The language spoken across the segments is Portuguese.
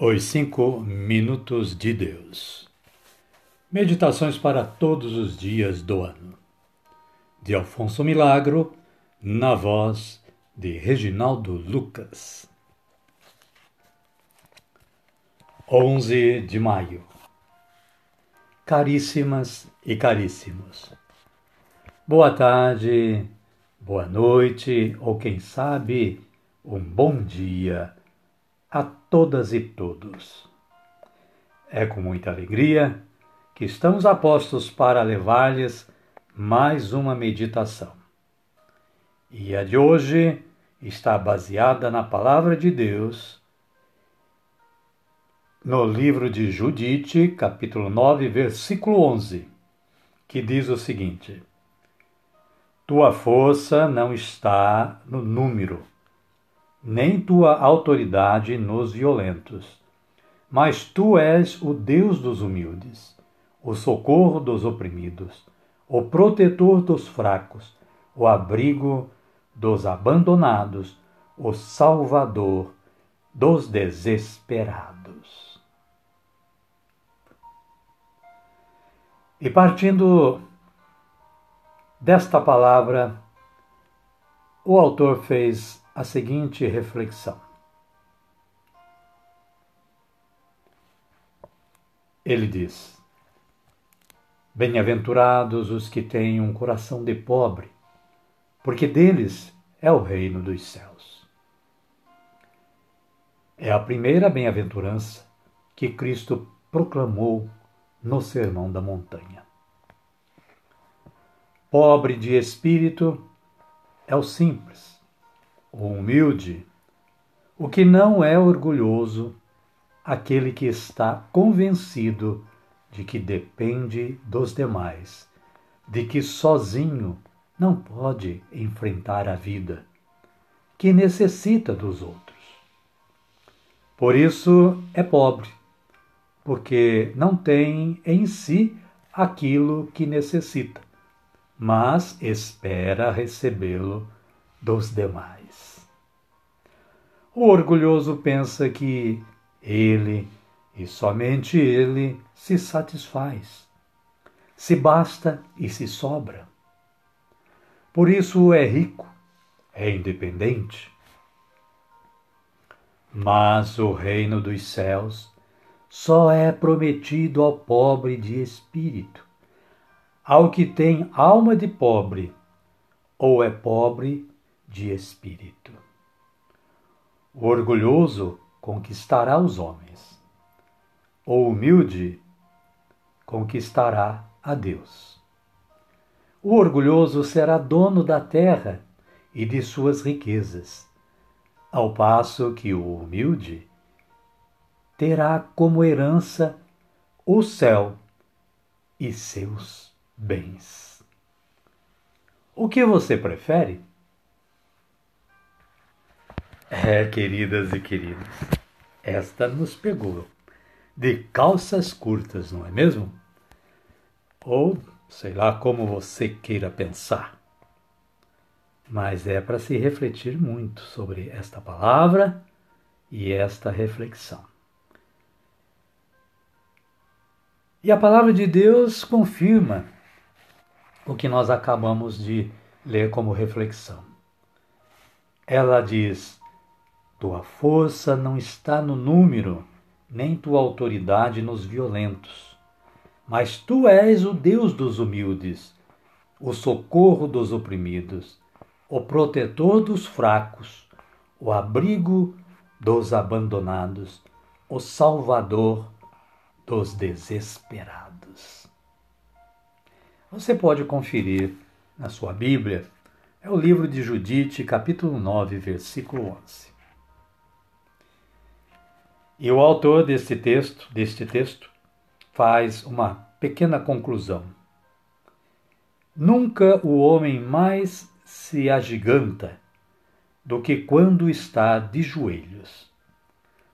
Os Cinco Minutos de Deus. Meditações para todos os dias do ano. De Alfonso Milagro, na voz de Reginaldo Lucas. 11 de maio. Caríssimas e caríssimos. Boa tarde, boa noite ou quem sabe, um bom dia a todas e todos. É com muita alegria que estamos a postos para levar-lhes mais uma meditação. E a de hoje está baseada na Palavra de Deus, no livro de Judite, capítulo 9, versículo 11, que diz o seguinte: Tua força não está no número nem tua autoridade nos violentos. Mas tu és o Deus dos humildes, o socorro dos oprimidos, o protetor dos fracos, o abrigo dos abandonados, o salvador dos desesperados. E partindo desta palavra, o autor fez a seguinte reflexão. Ele diz: Bem-aventurados os que têm um coração de pobre, porque deles é o reino dos céus. É a primeira bem-aventurança que Cristo proclamou no Sermão da Montanha. Pobre de espírito é o simples, o humilde, o que não é orgulhoso, aquele que está convencido de que depende dos demais, de que sozinho não pode enfrentar a vida, que necessita dos outros. Por isso é pobre, porque não tem em si aquilo que necessita, mas espera recebê-lo dos demais. O orgulhoso pensa que ele e somente ele se satisfaz, se basta e se sobra. Por isso é rico, é independente. Mas o reino dos céus só é prometido ao pobre de espírito, ao que tem alma de pobre, ou é pobre de espírito. O orgulhoso conquistará os homens, o humilde conquistará a Deus. O orgulhoso será dono da terra e de suas riquezas, ao passo que o humilde terá como herança o céu e seus bens. O que você prefere? É, queridas e queridos, esta nos pegou de calças curtas, não é mesmo? Ou sei lá como você queira pensar. Mas é para se refletir muito sobre esta palavra e esta reflexão. E a palavra de Deus confirma o que nós acabamos de ler como reflexão. Ela diz: tua força não está no número, nem tua autoridade nos violentos. Mas tu és o Deus dos humildes, o socorro dos oprimidos, o protetor dos fracos, o abrigo dos abandonados, o salvador dos desesperados. Você pode conferir na sua Bíblia, é o livro de Judite, capítulo 9, versículo 11. E o autor deste texto, deste texto, faz uma pequena conclusão. Nunca o homem mais se agiganta do que quando está de joelhos.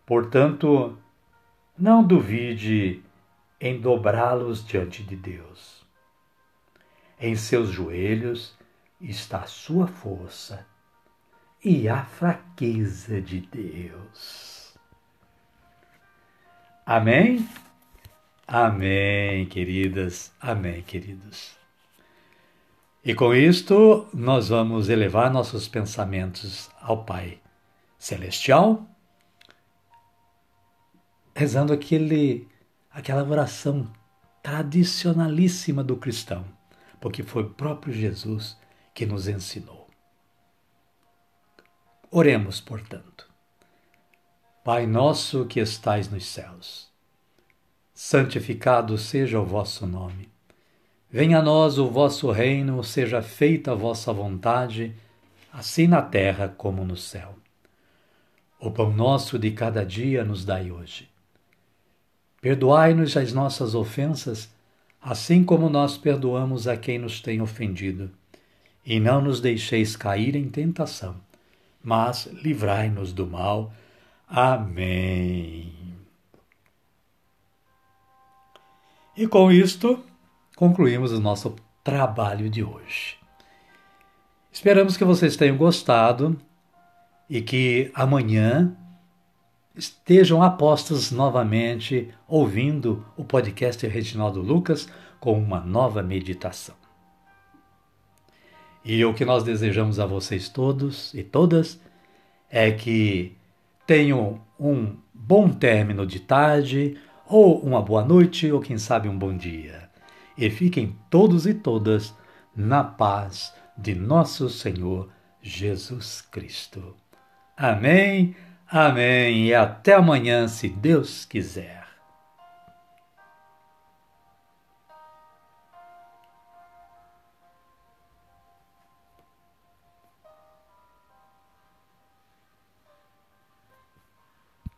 Portanto, não duvide em dobrá-los diante de Deus. Em seus joelhos está a sua força e a fraqueza de Deus. Amém? Amém, queridas. Amém, queridos. E com isto, nós vamos elevar nossos pensamentos ao Pai Celestial, rezando aquele, aquela oração tradicionalíssima do cristão, porque foi o próprio Jesus que nos ensinou. Oremos, portanto. Pai nosso que estais nos céus, santificado seja o vosso nome. Venha a nós o vosso reino, seja feita a vossa vontade, assim na terra como no céu. O pão nosso de cada dia nos dai hoje. Perdoai-nos as nossas ofensas, assim como nós perdoamos a quem nos tem ofendido. E não nos deixeis cair em tentação, mas livrai-nos do mal. Amém. E com isto, concluímos o nosso trabalho de hoje. Esperamos que vocês tenham gostado e que amanhã estejam apostos novamente ouvindo o podcast Reginaldo Lucas com uma nova meditação. E o que nós desejamos a vocês todos e todas é que tenham um bom término de tarde, ou uma boa noite, ou quem sabe um bom dia. E fiquem todos e todas na paz de nosso Senhor Jesus Cristo. Amém, amém, e até amanhã, se Deus quiser.